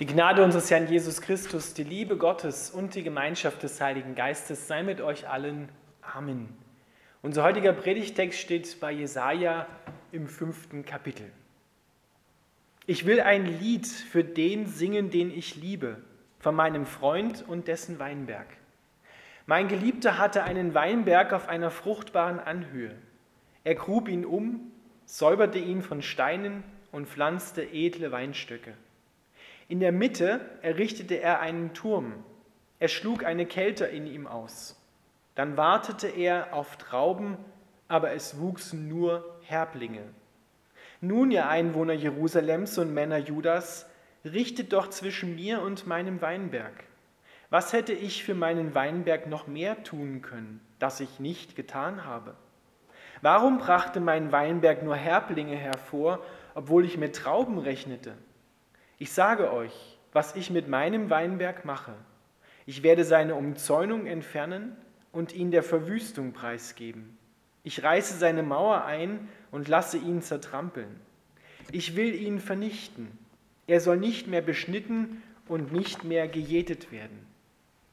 Die Gnade unseres Herrn Jesus Christus, die Liebe Gottes und die Gemeinschaft des Heiligen Geistes sei mit euch allen. Amen. Unser heutiger Predigtext steht bei Jesaja im fünften Kapitel. Ich will ein Lied für den singen, den ich liebe, von meinem Freund und dessen Weinberg. Mein Geliebter hatte einen Weinberg auf einer fruchtbaren Anhöhe. Er grub ihn um, säuberte ihn von Steinen und pflanzte edle Weinstöcke. In der Mitte errichtete er einen Turm. Er schlug eine Kälte in ihm aus. Dann wartete er auf Trauben, aber es wuchsen nur Herblinge. Nun, ihr Einwohner Jerusalems und Männer Judas, richtet doch zwischen mir und meinem Weinberg. Was hätte ich für meinen Weinberg noch mehr tun können, das ich nicht getan habe? Warum brachte mein Weinberg nur Herblinge hervor, obwohl ich mit Trauben rechnete? Ich sage euch, was ich mit meinem Weinberg mache. Ich werde seine Umzäunung entfernen und ihn der Verwüstung preisgeben. Ich reiße seine Mauer ein und lasse ihn zertrampeln. Ich will ihn vernichten. Er soll nicht mehr beschnitten und nicht mehr gejätet werden.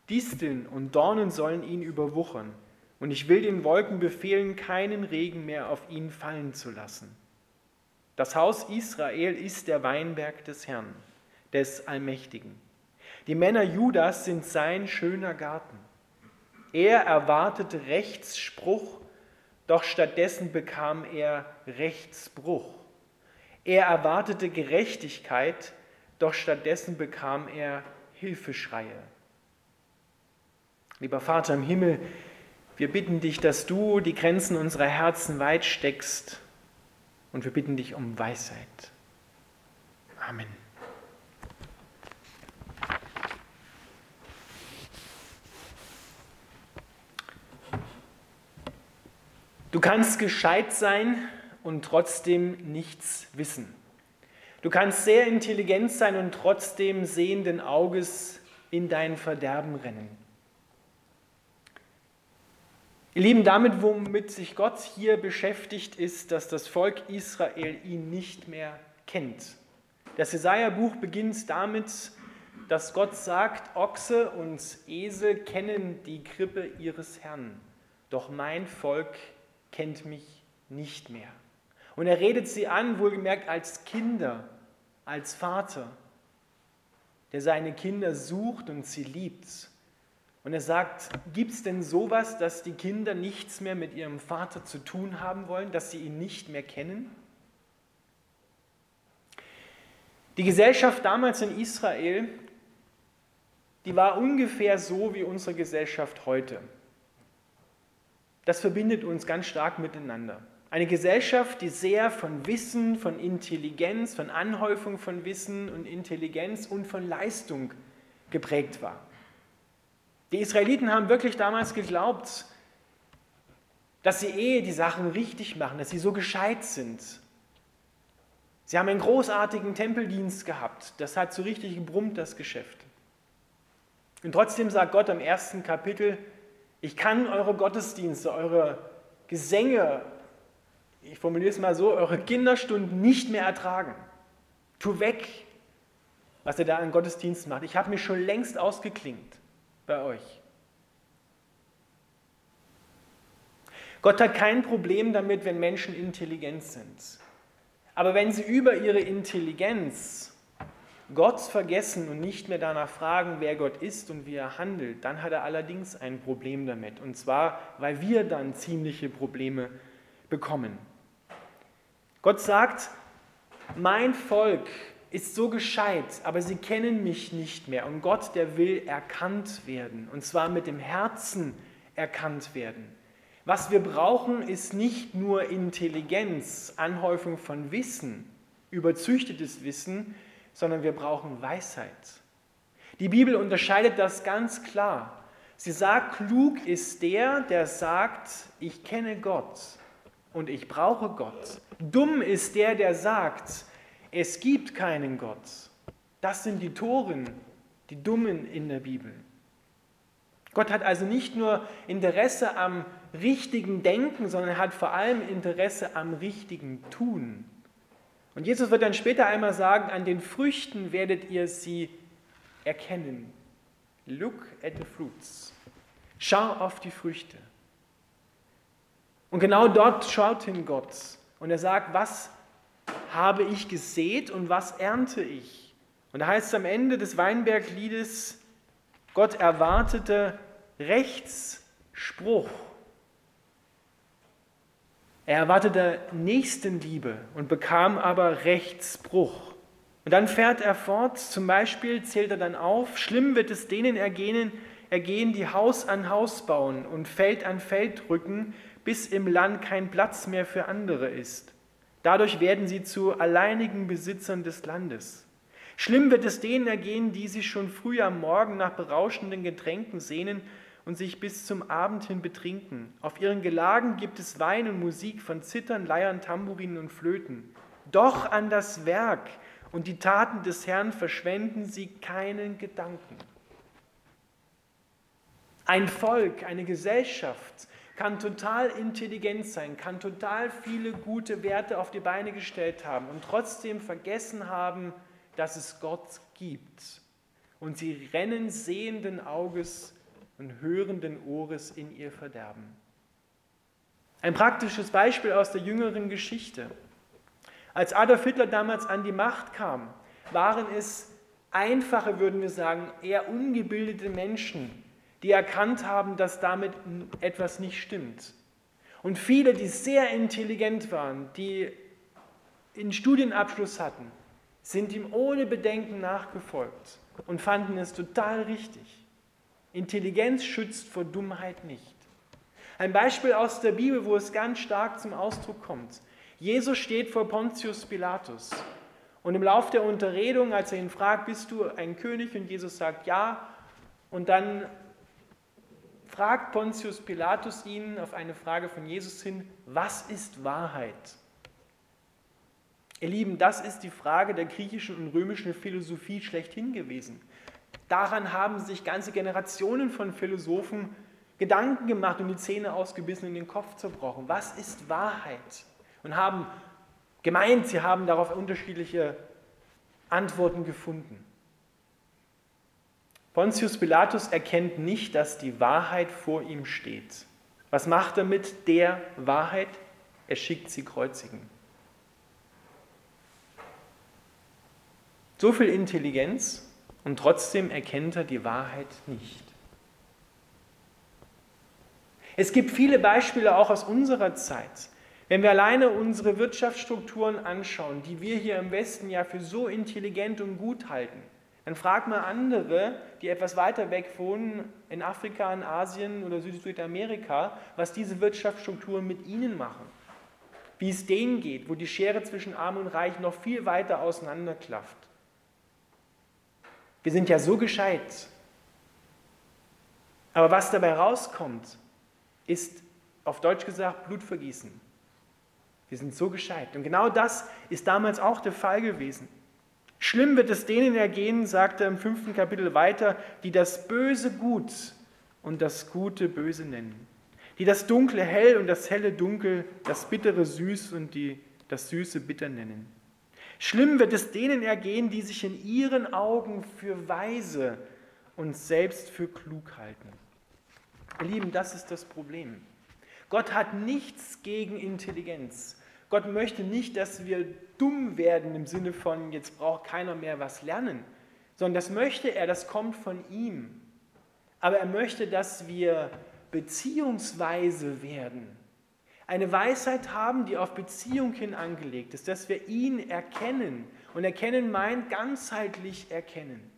Disteln und Dornen sollen ihn überwuchern, und ich will den Wolken befehlen, keinen Regen mehr auf ihn fallen zu lassen. Das Haus Israel ist der Weinberg des Herrn, des Allmächtigen. Die Männer Judas sind sein schöner Garten. Er erwartete Rechtsspruch, doch stattdessen bekam er Rechtsbruch. Er erwartete Gerechtigkeit, doch stattdessen bekam er Hilfeschreie. Lieber Vater im Himmel, wir bitten dich, dass du die Grenzen unserer Herzen weit steckst und wir bitten dich um Weisheit. Amen. Du kannst gescheit sein und trotzdem nichts wissen. Du kannst sehr intelligent sein und trotzdem sehenden Auges in dein Verderben rennen. Ihr Lieben, damit, womit sich Gott hier beschäftigt, ist, dass das Volk Israel ihn nicht mehr kennt. Das Jesaja-Buch beginnt damit, dass Gott sagt: Ochse und Esel kennen die Krippe ihres Herrn, doch mein Volk kennt mich nicht mehr. Und er redet sie an, wohlgemerkt als Kinder, als Vater, der seine Kinder sucht und sie liebt. Und er sagt, gibt es denn sowas, dass die Kinder nichts mehr mit ihrem Vater zu tun haben wollen, dass sie ihn nicht mehr kennen? Die Gesellschaft damals in Israel, die war ungefähr so wie unsere Gesellschaft heute. Das verbindet uns ganz stark miteinander. Eine Gesellschaft, die sehr von Wissen, von Intelligenz, von Anhäufung von Wissen und Intelligenz und von Leistung geprägt war. Die Israeliten haben wirklich damals geglaubt, dass sie eh die Sachen richtig machen, dass sie so gescheit sind. Sie haben einen großartigen Tempeldienst gehabt. Das hat so richtig gebrummt, das Geschäft. Und trotzdem sagt Gott im ersten Kapitel, ich kann eure Gottesdienste, eure Gesänge, ich formuliere es mal so, eure Kinderstunden nicht mehr ertragen. Tu weg, was ihr da an Gottesdienst macht. Ich habe mich schon längst ausgeklingt bei euch. Gott hat kein Problem damit, wenn Menschen intelligent sind. Aber wenn sie über ihre Intelligenz Gott vergessen und nicht mehr danach fragen, wer Gott ist und wie er handelt, dann hat er allerdings ein Problem damit. Und zwar, weil wir dann ziemliche Probleme bekommen. Gott sagt, mein Volk ist so gescheit, aber sie kennen mich nicht mehr. Und Gott, der will erkannt werden, und zwar mit dem Herzen erkannt werden. Was wir brauchen, ist nicht nur Intelligenz, Anhäufung von Wissen, überzüchtetes Wissen, sondern wir brauchen Weisheit. Die Bibel unterscheidet das ganz klar. Sie sagt, klug ist der, der sagt, ich kenne Gott und ich brauche Gott. Dumm ist der, der sagt, es gibt keinen Gott. Das sind die Toren, die Dummen in der Bibel. Gott hat also nicht nur Interesse am richtigen Denken, sondern hat vor allem Interesse am richtigen Tun. Und Jesus wird dann später einmal sagen, an den Früchten werdet ihr sie erkennen. Look at the fruits. Schau auf die Früchte. Und genau dort schaut hin Gott. Und er sagt, was habe ich gesät und was ernte ich? Und da heißt es am Ende des Weinbergliedes, Gott erwartete Rechtsspruch. Er erwartete Nächstenliebe und bekam aber Rechtsbruch. Und dann fährt er fort, zum Beispiel zählt er dann auf, schlimm wird es denen ergehen, ergehen, die Haus an Haus bauen und Feld an Feld rücken, bis im Land kein Platz mehr für andere ist. Dadurch werden sie zu alleinigen Besitzern des Landes. Schlimm wird es denen ergehen, die sich schon früh am Morgen nach berauschenden Getränken sehnen und sich bis zum Abend hin betrinken. Auf ihren Gelagen gibt es Wein und Musik von Zittern, Leiern, Tamburinen und Flöten. Doch an das Werk und die Taten des Herrn verschwenden sie keinen Gedanken. Ein Volk, eine Gesellschaft kann total intelligent sein, kann total viele gute Werte auf die Beine gestellt haben und trotzdem vergessen haben, dass es Gott gibt. Und sie rennen sehenden Auges und hörenden Ohres in ihr Verderben. Ein praktisches Beispiel aus der jüngeren Geschichte. Als Adolf Hitler damals an die Macht kam, waren es einfache, würden wir sagen, eher ungebildete Menschen, die erkannt haben, dass damit etwas nicht stimmt. Und viele, die sehr intelligent waren, die einen Studienabschluss hatten, sind ihm ohne Bedenken nachgefolgt und fanden es total richtig. Intelligenz schützt vor Dummheit nicht. Ein Beispiel aus der Bibel, wo es ganz stark zum Ausdruck kommt. Jesus steht vor Pontius Pilatus. Und im Lauf der Unterredung, als er ihn fragt, bist du ein König? Und Jesus sagt ja. Und dann fragt Pontius Pilatus ihn auf eine Frage von Jesus hin, was ist Wahrheit? Ihr Lieben, das ist die Frage der griechischen und römischen Philosophie schlechthin gewesen. Daran haben sich ganze Generationen von Philosophen Gedanken gemacht und die Zähne ausgebissen und den Kopf zerbrochen. Was ist Wahrheit? Und haben gemeint, sie haben darauf unterschiedliche Antworten gefunden. Pontius Pilatus erkennt nicht, dass die Wahrheit vor ihm steht. Was macht er mit der Wahrheit? Er schickt sie kreuzigen. So viel Intelligenz und trotzdem erkennt er die Wahrheit nicht. Es gibt viele Beispiele auch aus unserer Zeit. Wenn wir alleine unsere Wirtschaftsstrukturen anschauen, die wir hier im Westen ja für so intelligent und gut halten, dann frag mal andere, die etwas weiter weg wohnen, in Afrika, in Asien oder Südamerika, was diese Wirtschaftsstrukturen mit ihnen machen. Wie es denen geht, wo die Schere zwischen Arm und Reich noch viel weiter auseinanderklafft. Wir sind ja so gescheit. Aber was dabei rauskommt, ist auf Deutsch gesagt Blutvergießen. Wir sind so gescheit. Und genau das ist damals auch der Fall gewesen. Schlimm wird es denen ergehen, sagt er im fünften Kapitel weiter, die das Böse gut und das Gute böse nennen. Die das Dunkle hell und das helle dunkel, das Bittere süß und die, das Süße bitter nennen. Schlimm wird es denen ergehen, die sich in ihren Augen für weise und selbst für klug halten. Ihr Lieben, das ist das Problem. Gott hat nichts gegen Intelligenz. Gott möchte nicht, dass wir dumm werden im Sinne von, jetzt braucht keiner mehr was lernen, sondern das möchte er, das kommt von ihm. Aber er möchte, dass wir beziehungsweise werden eine Weisheit haben, die auf Beziehung hin angelegt ist, dass wir ihn erkennen. Und erkennen meint ganzheitlich erkennen.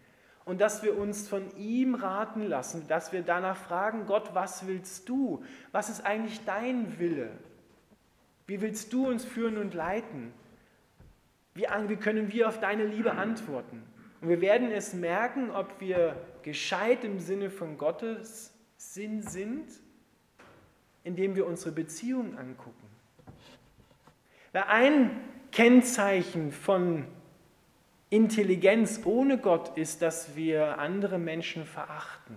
Und dass wir uns von ihm raten lassen, dass wir danach fragen, Gott, was willst du? Was ist eigentlich dein Wille? Wie willst du uns führen und leiten? Wie, wie können wir auf deine Liebe antworten? Und wir werden es merken, ob wir gescheit im Sinne von Gottes Sinn sind indem wir unsere Beziehung angucken. Weil ein Kennzeichen von Intelligenz ohne Gott ist, dass wir andere Menschen verachten.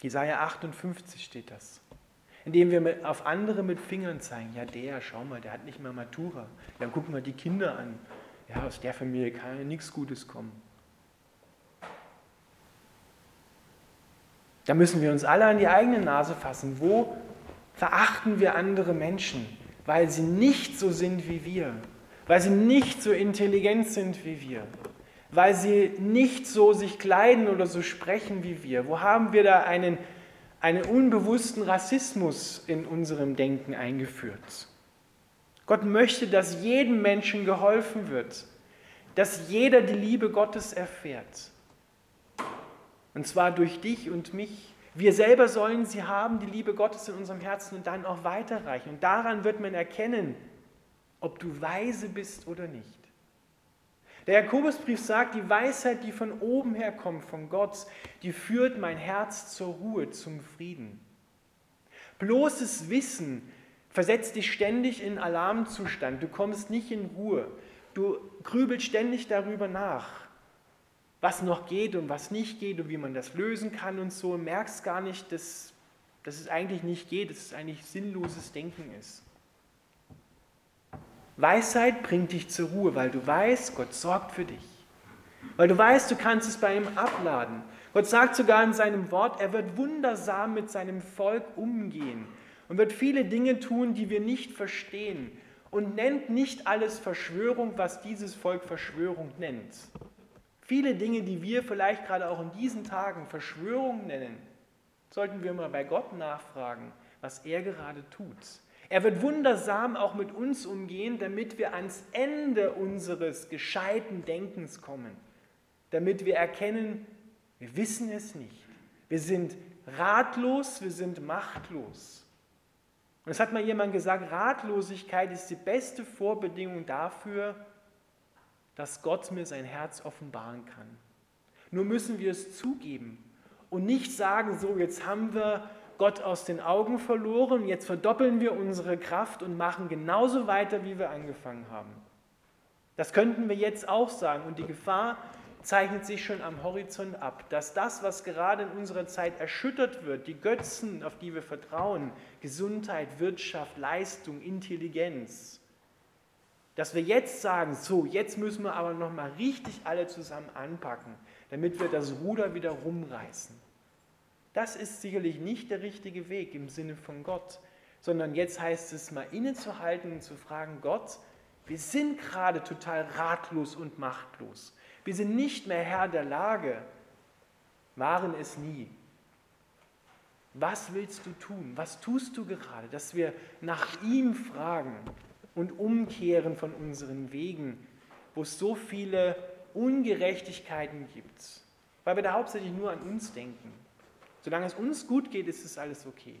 Jesaja 58 steht das. Indem wir auf andere mit Fingern zeigen. Ja, der, schau mal, der hat nicht mal Matura. Dann gucken wir die Kinder an. Ja, aus der Familie kann ja nichts Gutes kommen. Da müssen wir uns alle an die eigene Nase fassen. Wo verachten wir andere Menschen, weil sie nicht so sind wie wir, weil sie nicht so intelligent sind wie wir, weil sie nicht so sich kleiden oder so sprechen wie wir? Wo haben wir da einen, einen unbewussten Rassismus in unserem Denken eingeführt? Gott möchte, dass jedem Menschen geholfen wird, dass jeder die Liebe Gottes erfährt. Und zwar durch dich und mich. Wir selber sollen sie haben, die Liebe Gottes in unserem Herzen und dann auch weiterreichen. Und daran wird man erkennen, ob du weise bist oder nicht. Der Jakobusbrief sagt, die Weisheit, die von oben her kommt, von Gott, die führt mein Herz zur Ruhe, zum Frieden. Bloßes Wissen versetzt dich ständig in Alarmzustand. Du kommst nicht in Ruhe. Du grübelst ständig darüber nach, was noch geht und was nicht geht und wie man das lösen kann und so. Und merkst gar nicht, dass, dass es eigentlich nicht geht, dass es eigentlich sinnloses Denken ist. Weisheit bringt dich zur Ruhe, weil du weißt, Gott sorgt für dich. Weil du weißt, du kannst es bei ihm abladen. Gott sagt sogar in seinem Wort, er wird wundersam mit seinem Volk umgehen und wird viele Dinge tun, die wir nicht verstehen und nennt nicht alles Verschwörung, was dieses Volk Verschwörung nennt. Viele Dinge, die wir vielleicht gerade auch in diesen Tagen Verschwörung nennen, sollten wir mal bei Gott nachfragen, was er gerade tut. Er wird wundersam auch mit uns umgehen, damit wir ans Ende unseres gescheiten Denkens kommen, damit wir erkennen, wir wissen es nicht. Wir sind ratlos, wir sind machtlos. Und es hat mal jemand gesagt, Ratlosigkeit ist die beste Vorbedingung dafür, dass Gott mir sein Herz offenbaren kann. Nur müssen wir es zugeben und nicht sagen, so jetzt haben wir Gott aus den Augen verloren, jetzt verdoppeln wir unsere Kraft und machen genauso weiter, wie wir angefangen haben. Das könnten wir jetzt auch sagen und die Gefahr zeichnet sich schon am Horizont ab, dass das, was gerade in unserer Zeit erschüttert wird, die Götzen, auf die wir vertrauen, Gesundheit, Wirtschaft, Leistung, Intelligenz, dass wir jetzt sagen, so, jetzt müssen wir aber nochmal richtig alle zusammen anpacken, damit wir das Ruder wieder rumreißen. Das ist sicherlich nicht der richtige Weg im Sinne von Gott, sondern jetzt heißt es mal innezuhalten und zu fragen, Gott, wir sind gerade total ratlos und machtlos. Wir sind nicht mehr Herr der Lage, waren es nie. Was willst du tun? Was tust du gerade? Dass wir nach ihm fragen und umkehren von unseren Wegen, wo es so viele Ungerechtigkeiten gibt, weil wir da hauptsächlich nur an uns denken. Solange es uns gut geht, ist es alles okay.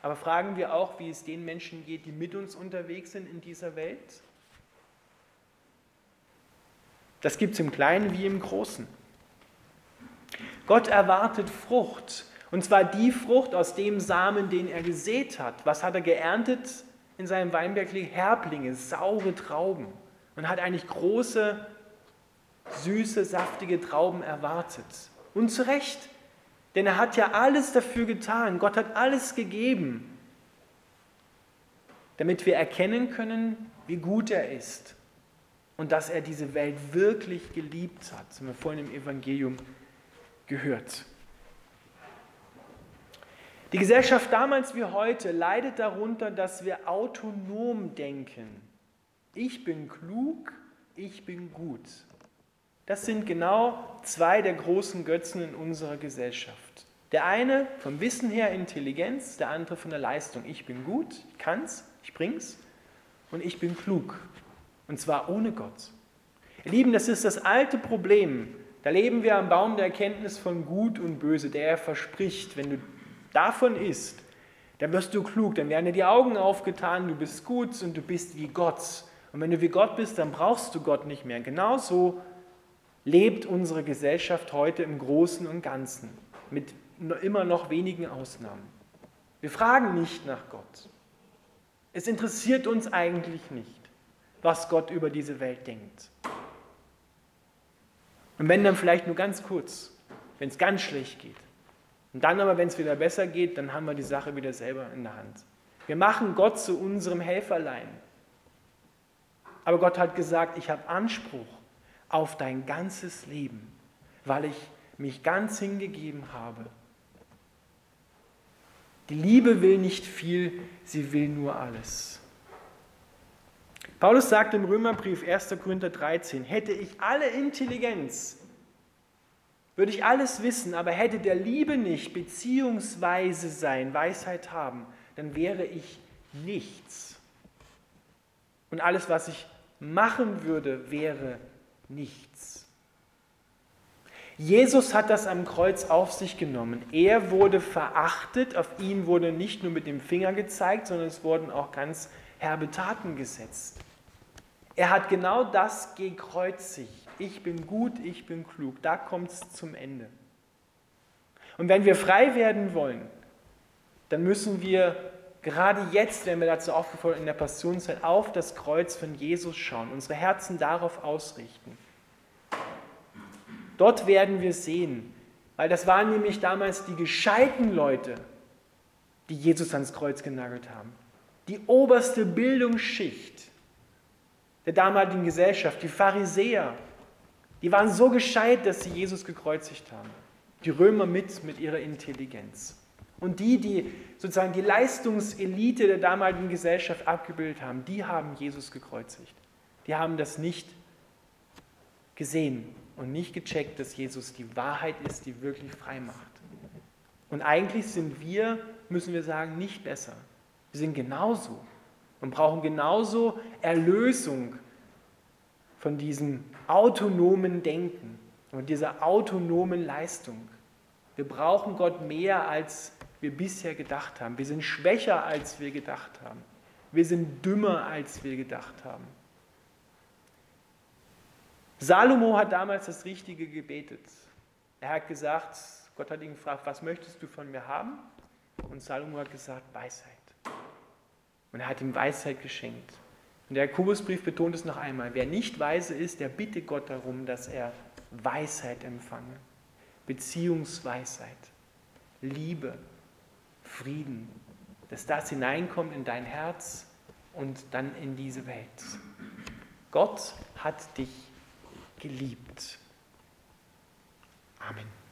Aber fragen wir auch, wie es den Menschen geht, die mit uns unterwegs sind in dieser Welt? Das gibt es im Kleinen wie im Großen. Gott erwartet Frucht. Und zwar die Frucht aus dem Samen, den er gesät hat. Was hat er geerntet in seinem Weinberg? Herblinge, saure Trauben. Und hat eigentlich große, süße, saftige Trauben erwartet. Und zu Recht. Denn er hat ja alles dafür getan. Gott hat alles gegeben, damit wir erkennen können, wie gut er ist und dass er diese Welt wirklich geliebt hat. Das haben wir vorhin im Evangelium gehört. Die Gesellschaft damals wie heute leidet darunter, dass wir autonom denken. Ich bin klug, ich bin gut. Das sind genau zwei der großen Götzen in unserer Gesellschaft. Der eine vom Wissen her Intelligenz, der andere von der Leistung. Ich bin gut, ich kann's, ich bring's und ich bin klug. Und zwar ohne Gott. Ihr Lieben, das ist das alte Problem. Da leben wir am Baum der Erkenntnis von Gut und Böse, der verspricht, wenn du davon isst, dann wirst du klug, dann werden dir die Augen aufgetan, du bist gut und du bist wie Gott. Und wenn du wie Gott bist, dann brauchst du Gott nicht mehr. Genauso lebt unsere Gesellschaft heute im Großen und Ganzen, mit immer noch wenigen Ausnahmen. Wir fragen nicht nach Gott. Es interessiert uns eigentlich nicht, was Gott über diese Welt denkt. Und wenn dann vielleicht nur ganz kurz, wenn es ganz schlecht geht, Und dann aber, wenn es wieder besser geht, dann haben wir die Sache wieder selber in der Hand. Wir machen Gott zu unserem Helferlein. Aber Gott hat gesagt, ich habe Anspruch auf dein ganzes Leben, weil ich mich ganz hingegeben habe. Die Liebe will nicht viel, sie will nur alles. Paulus sagt im Römerbrief 1. Korinther 13, hätte ich alle Intelligenz, würde ich alles wissen, aber hätte der Liebe nicht, beziehungsweise sein, Weisheit haben, dann wäre ich nichts. Und alles, was ich machen würde, wäre nichts. Jesus hat das am Kreuz auf sich genommen. Er wurde verachtet, auf ihn wurde nicht nur mit dem Finger gezeigt, sondern es wurden auch ganz herbe Taten gesetzt. Er hat genau das gekreuzigt. Ich bin gut, ich bin klug. Da kommt es zum Ende. Und wenn wir frei werden wollen, dann müssen wir gerade jetzt, wenn wir dazu aufgefordert in der Passionszeit, auf das Kreuz von Jesus schauen, unsere Herzen darauf ausrichten. Dort werden wir sehen, weil das waren nämlich damals die gescheiten Leute, die Jesus ans Kreuz genagelt haben. Die oberste Bildungsschicht der damaligen Gesellschaft, die Pharisäer, die waren so gescheit, dass sie Jesus gekreuzigt haben. Die Römer mit, mit ihrer Intelligenz. Und die, die sozusagen die Leistungselite der damaligen Gesellschaft abgebildet haben, die haben Jesus gekreuzigt. Die haben das nicht gesehen und nicht gecheckt, dass Jesus die Wahrheit ist, die wirklich frei macht. Und eigentlich sind wir, müssen wir sagen, nicht besser. Wir sind genauso und brauchen genauso Erlösung von diesem autonomen Denken und dieser autonomen Leistung. Wir brauchen Gott mehr, als wir bisher gedacht haben. Wir sind schwächer, als wir gedacht haben. Wir sind dümmer, als wir gedacht haben. Salomo hat damals das Richtige gebetet. Er hat gesagt, Gott hat ihn gefragt, was möchtest du von mir haben? Und Salomo hat gesagt, Weisheit. Und er hat ihm Weisheit geschenkt. Und der Jakobusbrief betont es noch einmal. Wer nicht weise ist, der bitte Gott darum, dass er Weisheit empfange. Beziehungsweisheit, Liebe, Frieden. Dass das hineinkommt in dein Herz und dann in diese Welt. Gott hat dich geliebt. Amen.